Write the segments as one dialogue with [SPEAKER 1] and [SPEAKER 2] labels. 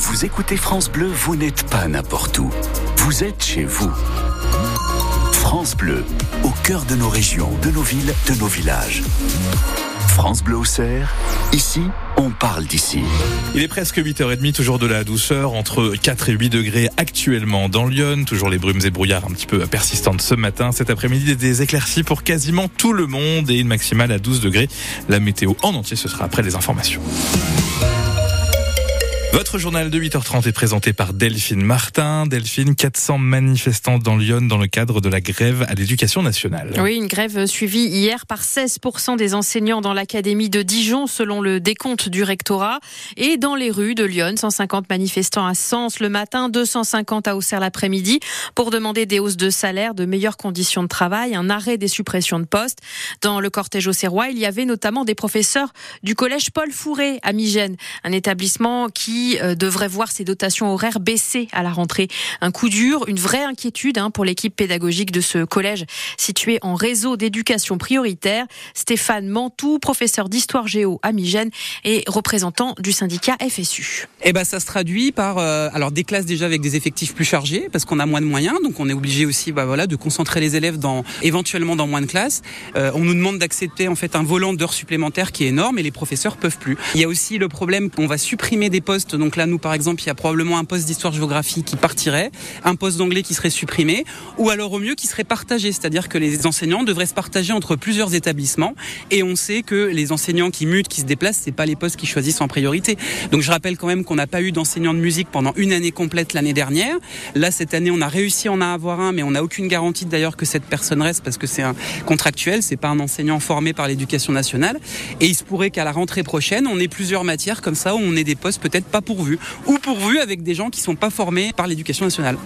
[SPEAKER 1] vous écoutez France Bleu, vous n'êtes pas n'importe où. Vous êtes chez vous. France Bleu, au cœur de nos régions, de nos villes, de nos villages. France Bleu Auxerre, ici, on parle d'ici.
[SPEAKER 2] Il est presque 8h30, toujours de la douceur, entre 4 et 8 degrés actuellement dans Lyon. Toujours les brumes et brouillards un petit peu persistantes ce matin. Cet après-midi, des éclaircies pour quasiment tout le monde et une maximale à 12 degrés. La météo en entier, ce sera après les informations. Votre journal de 8h30 est présenté par Delphine Martin. Delphine, 400 manifestants dans Lyon dans le cadre de la grève à l'éducation nationale.
[SPEAKER 3] Oui, une grève suivie hier par 16% des enseignants dans l'académie de Dijon selon le décompte du rectorat. Et dans les rues de Lyon, 150 manifestants à Sens le matin, 250 à Auxerre l'après-midi pour demander des hausses de salaire, de meilleures conditions de travail, un arrêt des suppressions de postes. Dans le cortège auxerrois, il y avait notamment des professeurs du collège Paul Fourré à Migène, un établissement qui euh, devrait voir ses dotations horaires baisser à la rentrée. Un coup dur, une vraie inquiétude hein, pour l'équipe pédagogique de ce collège situé en réseau d'éducation prioritaire. Stéphane Mantou, professeur d'histoire géo à Migène et représentant du syndicat FSU.
[SPEAKER 4] Eh ben, ça se traduit par euh, alors des classes déjà avec des effectifs plus chargés parce qu'on a moins de moyens, donc on est obligé aussi, bah voilà, de concentrer les élèves éventuellement dans moins de classes. Euh, on nous demande d'accepter en fait un volant d'heures supplémentaires qui est énorme et les professeurs peuvent plus. Il y a aussi le problème qu'on va supprimer des postes donc là, nous, par exemple, il y a probablement un poste d'histoire-géographie qui partirait, un poste d'anglais qui serait supprimé, ou alors au mieux qui serait partagé, c'est-à-dire que les enseignants devraient se partager entre plusieurs établissements. Et on sait que les enseignants qui mutent, qui se déplacent, c'est pas les postes qui choisissent en priorité. Donc je rappelle quand même qu'on n'a pas eu d'enseignants de musique pendant une année complète l'année dernière. Là, cette année, on a réussi à en avoir un, mais on n'a aucune garantie d'ailleurs que cette personne reste parce que c'est un contractuel, c'est pas un enseignant formé par l'éducation nationale. Et il se pourrait qu'à la rentrée prochaine, on ait plusieurs matières comme ça où on ait des postes peut-être pas pourvus ou pourvus avec des gens qui sont pas formés par l'éducation nationale.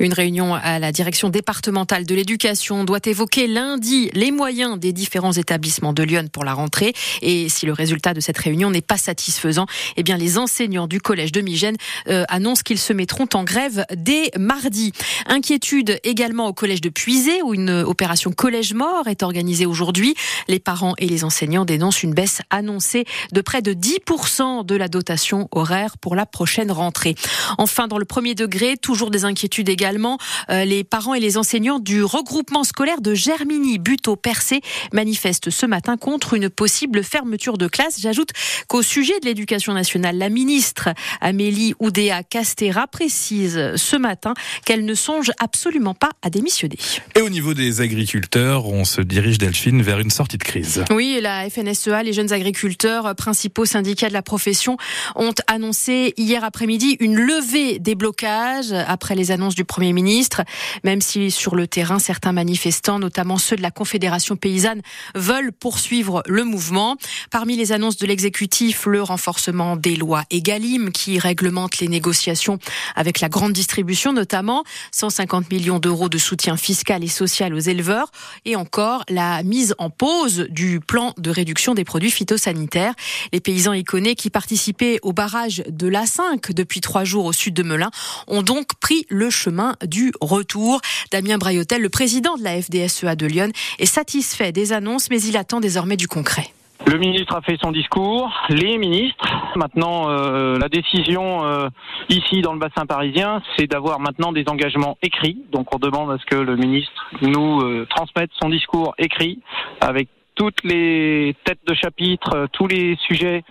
[SPEAKER 3] Une réunion à la direction départementale de l'éducation doit évoquer lundi les moyens des différents établissements de Lyon pour la rentrée. Et si le résultat de cette réunion n'est pas satisfaisant, eh bien les enseignants du collège de Migène euh, annoncent qu'ils se mettront en grève dès mardi. Inquiétude également au collège de Puisé où une opération collège mort est organisée aujourd'hui. Les parents et les enseignants dénoncent une baisse annoncée de près de 10% de la dotation horaire pour la prochaine rentrée. Enfin, dans le premier degré, toujours des inquiétudes également également euh, les parents et les enseignants du regroupement scolaire de Germigny, Buteau Percé, manifestent ce matin contre une possible fermeture de classe. J'ajoute qu'au sujet de l'éducation nationale, la ministre Amélie Oudéa Castera précise ce matin qu'elle ne songe absolument pas à démissionner.
[SPEAKER 2] Et au niveau des agriculteurs, on se dirige Delphine vers une sortie de crise.
[SPEAKER 3] Oui, la FNSEA, les jeunes agriculteurs, principaux syndicats de la profession, ont annoncé hier après-midi une levée des blocages après les annonces du Premier ministre, même si sur le terrain, certains manifestants, notamment ceux de la Confédération paysanne, veulent poursuivre le mouvement. Parmi les annonces de l'exécutif, le renforcement des lois EGalim qui réglementent les négociations avec la grande distribution, notamment 150 millions d'euros de soutien fiscal et social aux éleveurs, et encore la mise en pause du plan de réduction des produits phytosanitaires. Les paysans iconés qui participaient au barrage de l'A5 depuis trois jours au sud de Melun ont donc pris le chemin du retour. Damien Braillotel, le président de la FDSEA de Lyon, est satisfait des annonces, mais il attend désormais du concret.
[SPEAKER 5] Le ministre a fait son discours, les ministres. Maintenant, euh, la décision euh, ici dans le bassin parisien, c'est d'avoir maintenant des engagements écrits. Donc on demande à ce que le ministre nous euh, transmette son discours écrit avec toutes les têtes de chapitre, tous les sujets,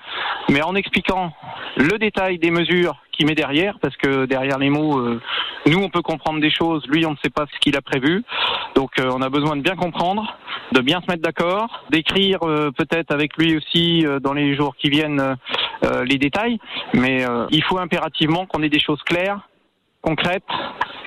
[SPEAKER 5] mais en expliquant le détail des mesures qui met derrière, parce que derrière les mots, euh, nous on peut comprendre des choses, lui on ne sait pas ce qu'il a prévu. Donc euh, on a besoin de bien comprendre, de bien se mettre d'accord, d'écrire euh, peut-être avec lui aussi dans les jours qui viennent les détails, mais il faut impérativement qu'on ait des choses claires, concrètes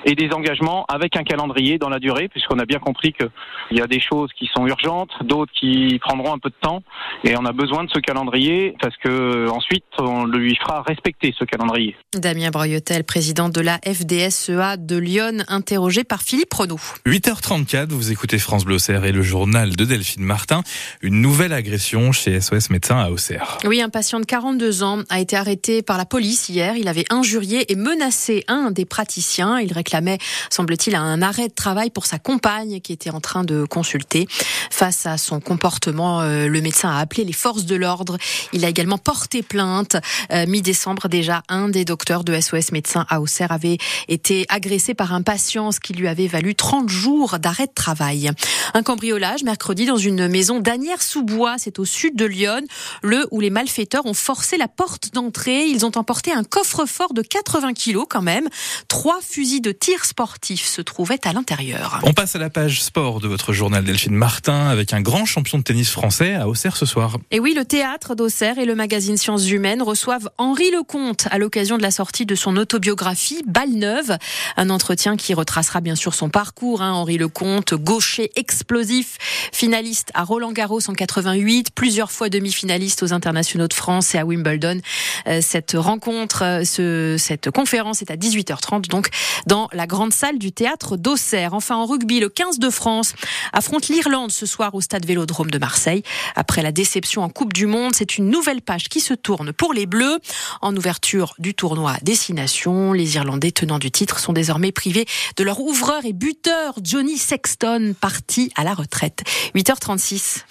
[SPEAKER 5] et des engagements avec un calendrier dans la durée, puisqu'on a bien compris qu'il y a des choses qui sont urgentes, d'autres qui prendront un peu de temps, et on a besoin de ce calendrier parce que ensuite on lui fera respecter ce calendrier.
[SPEAKER 3] Damien Broyotel, président de la FDSEA de Lyon, interrogé par Philippe Renaud.
[SPEAKER 2] 8h34, vous écoutez France Bleu et le journal de Delphine Martin. Une nouvelle agression chez SOS Médecins à Auxerre.
[SPEAKER 3] Oui, un patient de 42 ans a été arrêté par la police hier. Il avait injurié et menacé un des praticiens. Il réclame réclamait, semble-t-il, un arrêt de travail pour sa compagne qui était en train de consulter. Face à son comportement, euh, le médecin a appelé les forces de l'ordre. Il a également porté plainte. Euh, mi-décembre déjà, un des docteurs de SOS médecins à Auxerre avait été agressé par un patient, ce qui lui avait valu 30 jours d'arrêt de travail. Un cambriolage mercredi dans une maison d'Anières-sous-Bois, c'est au sud de Lyon, le où les malfaiteurs ont forcé la porte d'entrée. Ils ont emporté un coffre-fort de 80 kilos quand même. Trois fusils de tir sportifs se trouvaient à l'intérieur.
[SPEAKER 2] On passe à la page sport de votre journal Delphine Martin avec un grand champion de tennis français à Auxerre ce soir.
[SPEAKER 3] Et oui, le théâtre d'Auxerre et le magazine Sciences Humaines reçoivent Henri Lecomte à l'occasion de la sortie de son autobiographie Balle Neuve. Un entretien qui retracera bien sûr son parcours. Hein. Henri Lecomte, gaucher explosif, finaliste à Roland Garros en 88, plusieurs fois demi-finaliste aux internationaux de France et à Wimbledon. Euh, cette rencontre, euh, ce, cette conférence est à 18h30 donc dans la grande salle du théâtre d'Auxerre. Enfin en rugby, le 15 de France affronte l'Irlande ce soir au stade Vélodrome de Marseille. Après la déception en Coupe du Monde, c'est une nouvelle page qui se tourne pour les Bleus. En ouverture du tournoi Destination, les Irlandais tenants du titre sont désormais privés de leur ouvreur et buteur Johnny Sexton, parti à la retraite. 8h36.